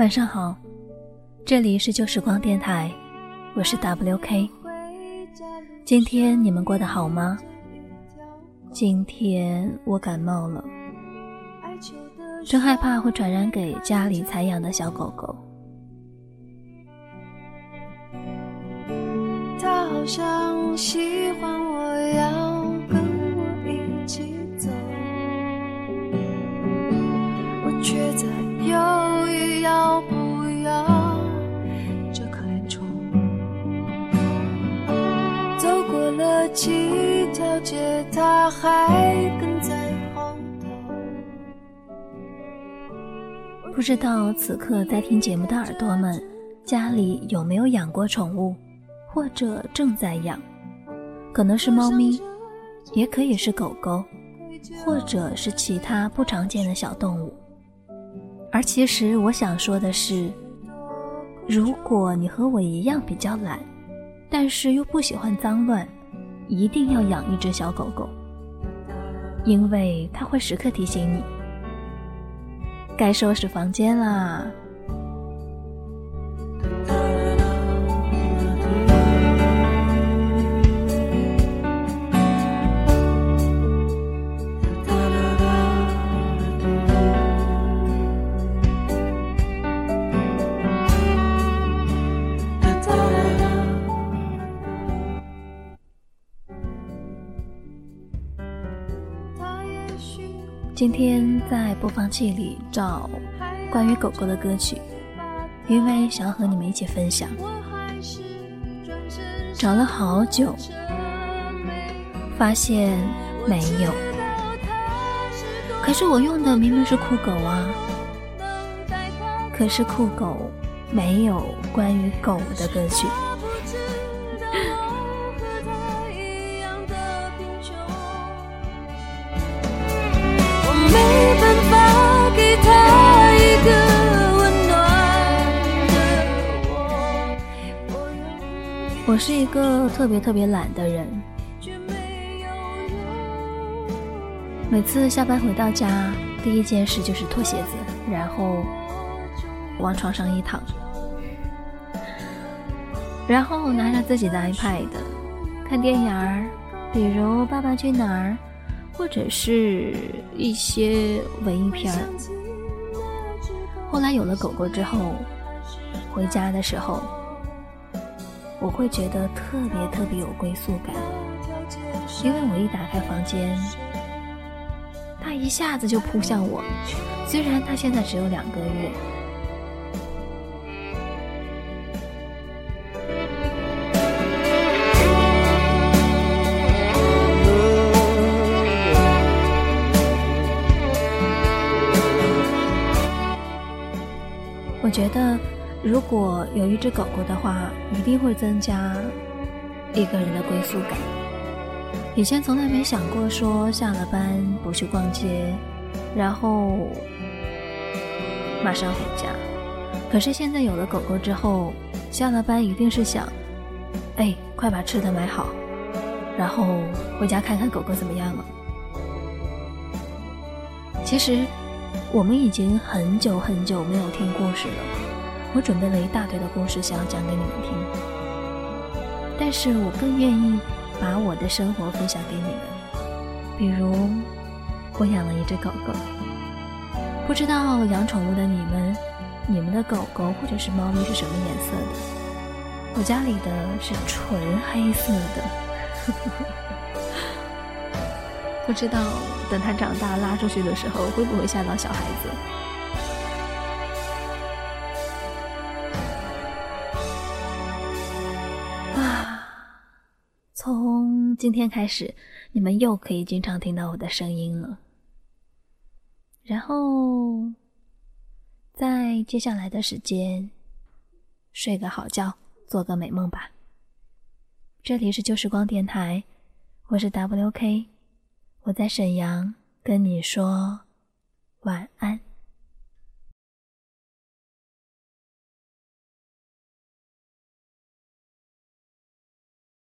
晚上好，这里是旧时光电台，我是 WK。今天你们过得好吗？今天我感冒了，真害怕会传染给家里才养的小狗狗。他好像喜欢我，要不知道此刻在听节目的耳朵们，家里有没有养过宠物？或者正在养，可能是猫咪，也可以是狗狗，或者是其他不常见的小动物。而其实我想说的是，如果你和我一样比较懒，但是又不喜欢脏乱，一定要养一只小狗狗，因为它会时刻提醒你，该收拾房间啦。今天在播放器里找关于狗狗的歌曲，因为想要和你们一起分享。找了好久，发现没有。可是我用的明明是酷狗啊，可是酷狗没有关于狗的歌曲。我是一个特别特别懒的人，每次下班回到家，第一件事就是脱鞋子，然后往床上一躺，然后拿着自己的 iPad 看电影儿，比如《爸爸去哪儿》，或者是一些文艺片儿。后来有了狗狗之后，回家的时候。我会觉得特别特别有归宿感，因为我一打开房间，它一下子就扑向我。虽然它现在只有两个月，我觉得。如果有一只狗狗的话，一定会增加一个人的归宿感。以前从来没想过说下了班不去逛街，然后马上回家。可是现在有了狗狗之后，下了班一定是想，哎，快把吃的买好，然后回家看看狗狗怎么样了。其实我们已经很久很久没有听故事了。我准备了一大堆的故事想要讲给你们听，但是我更愿意把我的生活分享给你们。比如，我养了一只狗狗，不知道养宠物的你们，你们的狗狗或者是猫咪是什么颜色的？我家里的是纯黑色的，不知道等它长大拉出去的时候会不会吓到小孩子？从今天开始，你们又可以经常听到我的声音了。然后，在接下来的时间，睡个好觉，做个美梦吧。这里是旧时光电台，我是 WK，我在沈阳跟你说晚安。